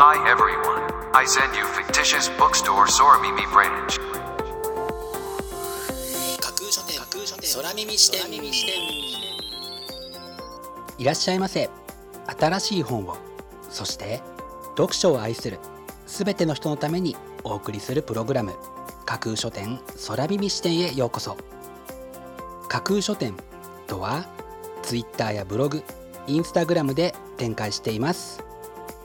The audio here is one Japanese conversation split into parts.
Hi everyone, I send you fictitious bookstore Soramimi branch. 架空書店架空書店空耳視点。いらっしゃいませ。新しい本をそして読書を愛するすべての人のためにお送りするプログラム架空書店空耳視点へようこそ。架空書店とはツイッターやブログインスタグラムで展開しています。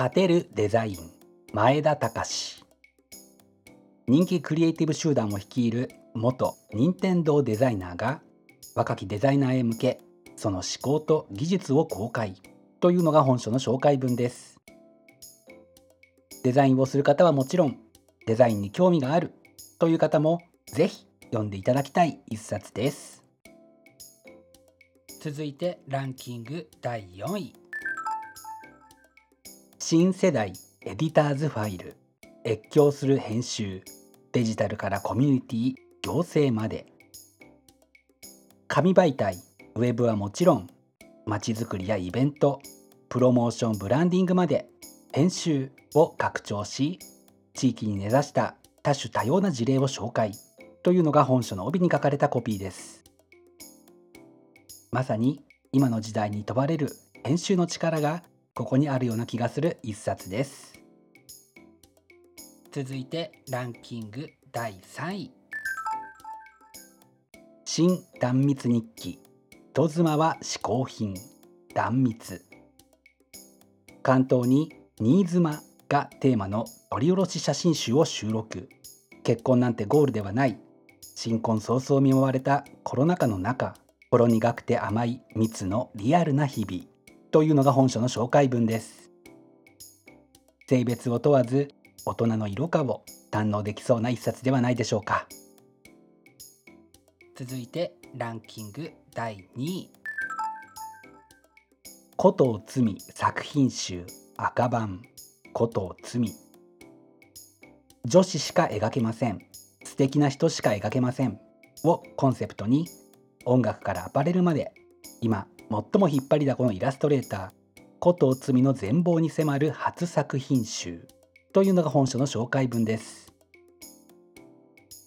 勝てるデザイン。前田隆。人気クリエイティブ集団を率いる元任天堂デザイナーが若きデザイナーへ向けその思考と技術を公開。というのが本書の紹介文です。デザインをする方はもちろんデザインに興味がある。という方もぜひ読んでいただきたい一冊です。続いてランキング第4位。新世代エディターズファイル越境する編集デジタルからコミュニティ行政まで。紙媒体ウェブはもちろんまちづくりやイベントプロモーションブランディングまで編集を拡張し地域に根ざした多種多様な事例を紹介というのが本書の帯に書かれたコピーです。まさに今の時代に問われる編集の力がここにあるような気がする一冊です。続いてランキング第3位。新断密日記。人妻は嗜好品。断密。関東に新妻がテーマの取り下ろし写真集を収録。結婚なんてゴールではない。新婚早々見舞われたコロナ禍の中ほろ苦くて甘い蜜のリアルな日々。というのが本書の紹介文です。性別を問わず大人の色化を堪能できそうな一冊ではないでしょうか。続いてランキング第2位。古藤罪作品集赤版古藤罪。女子しか描けません。素敵な人しか描けません。をコンセプトに音楽からアパレルまで今最も引っ張りだこのイラストレーター古藤罪の全貌に迫る初作品集というのが本書の紹介文です。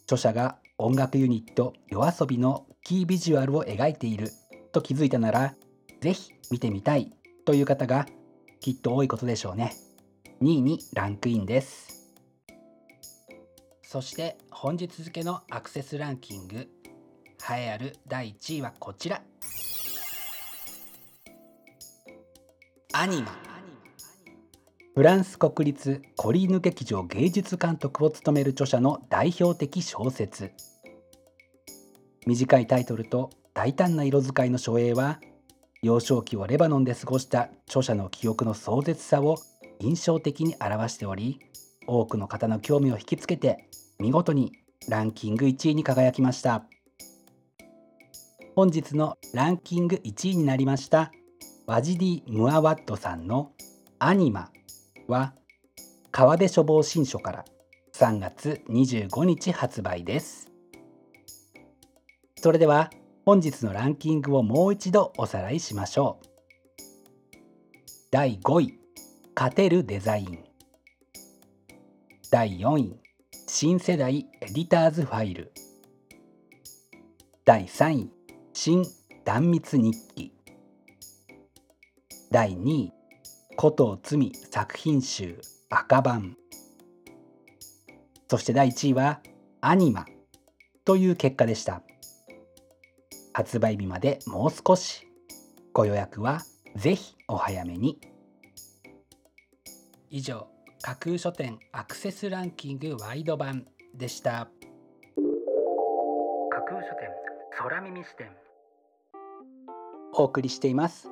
著者が音楽ユニット yoasobi のキービジュアルを描いていると気づいたならぜひ見てみたいという方がきっと多いことでしょうね。2位にランクインです。そして本日付のアクセスランキング栄えある第1位はこちら。アニマ。フランス国立コリーヌ劇場芸術監督を務める著者の代表的小説。短いタイトルと大胆な色使いの書影は幼少期をレバノンで過ごした著者の記憶の壮絶さを印象的に表しており多くの方の興味を引きつけて見事にランキング1位に輝きました。本日のランキング1位になりましたワジディ・ムアワットさんの「アニマ」は川出処方新書から3月25日発売です。それでは本日のランキングをもう一度おさらいしましょう。第5位勝てるデザイン。第4位新世代エディターズファイル。第3位新断密日記。第2位古藤罪作品集赤版。そして第1位はアニマという結果でした。発売日までもう少し。ご予約はぜひお早めに。以上架空書店アクセスランキングワイド版でした。架空書店空耳視点。お送りしています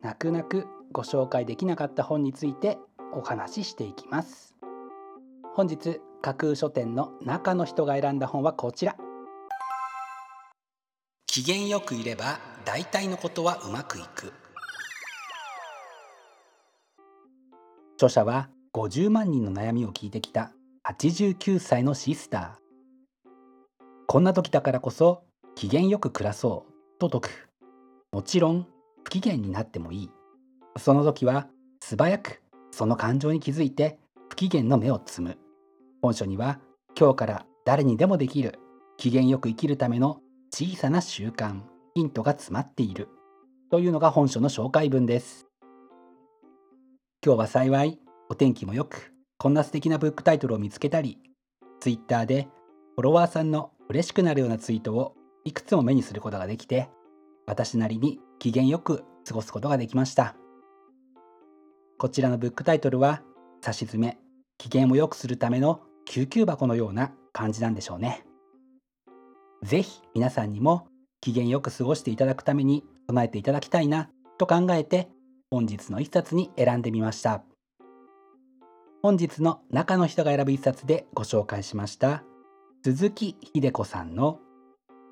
泣く泣くご紹介できなかった本についてお話ししていきます。本日架空書店の中の人が選んだ本はこちら。機嫌よくいれば大体のことはうまくいく。著者は50万人の悩みを聞いてきた89歳のシスター。こんな時だからこそ機嫌よく暮らそうと説く。もちろん不機嫌になってもいい。その時は素早くその感情に気づいて不機嫌の目を摘む。本書には今日から誰にでもできる機嫌よく生きるための小さな習慣ヒントが詰まっている。というのが本書の紹介文です。今日は幸いお天気もよくこんな素敵なブックタイトルを見つけたり Twitter でフォロワーさんの嬉しくなるようなツイートをいくつも目にすることができて私なりに機嫌よく過ごすことができましたこちらのブックタイトルは差し詰め機嫌を良くするための救急箱のような感じなんでしょうね。ぜひ皆さんにも機嫌よく過ごしていただくために備えていただきたいなと考えて本日の一冊に選んでみました。本日の中の人が選ぶ一冊でご紹介しました鈴木秀子さんの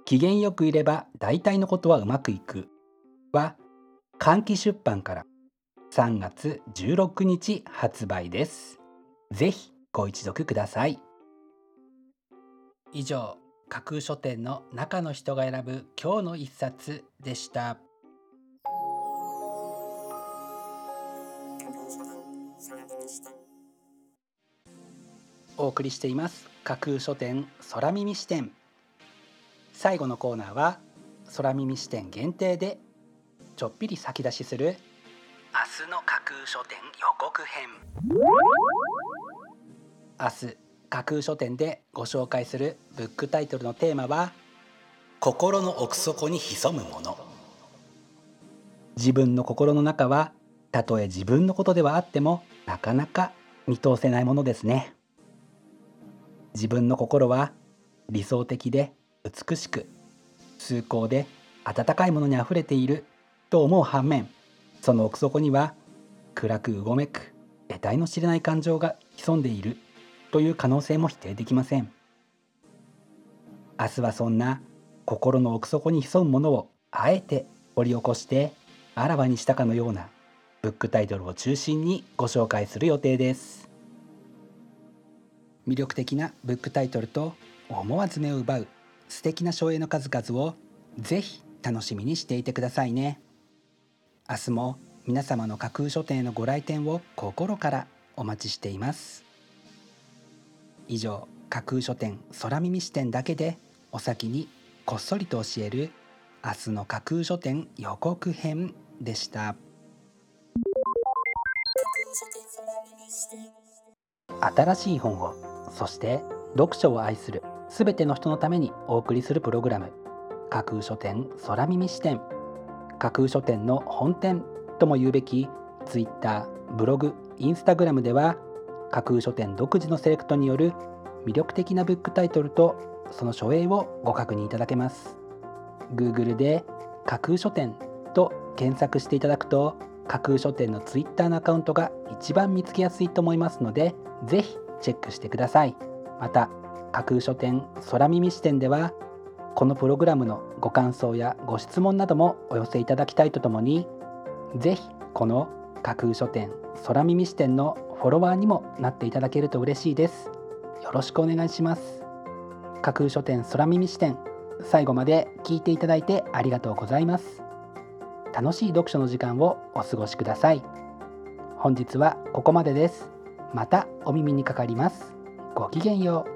機嫌よくいれば大体のことはうまくいくは換気出版から3月16日発売です。ぜひご一読ください。以上架空書店の中の人が選ぶ今日の一冊でした。お送りしています。架空書店空耳視点。最後のコーナーは空耳視点限定でちょっぴり先出しする。明日の架空書店予告編。明日架空書店でご紹介するブックタイトルのテーマは心の奥底に潜むもの。自分の心の中はたとえ自分のことではあってもなかなか見通せないものですね。自分の心は理想的で美しく崇高で温かいものにあふれていると思う反面その奥底には暗くうごめく得体の知れない感情が潜んでいるという可能性も否定できません。明日はそんな心の奥底に潜むものをあえて掘り起こしてあらわにしたかのようなブックタイトルを中心にご紹介する予定です。魅力的なブックタイトルと思わず目を奪う素敵な書影の数々をぜひ楽しみにしていてくださいね。明日も皆様の架空書店へのご来店を心からお待ちしています。以上架空書店空耳視点だけでお先にこっそりと教える明日の架空書店予告編でした。新しい本をそして読書を愛するすべての人のためにお送りするプログラム架空書店空耳視点。架空書店の本店とも言うべき Twitter ブログインスタグラムでは架空書店独自のセレクトによる魅力的なブックタイトルとその書影をご確認いただけます。Google で架空書店と検索していただくと架空書店の Twitter のアカウントが一番見つけやすいと思いますのでぜひチェックしてください。また架空書店空耳視点ではこのプログラムのご感想やご質問などもお寄せいただきたいとともにぜひこの架空書店空耳視点のフォロワーにもなっていただけると嬉しいです。よろしくお願いします。架空書店空耳視点最後まで聞いていただいてありがとうございます。楽しい読書の時間をお過ごしください。本日はここまでです。またお耳にかかります。ごきげんよう。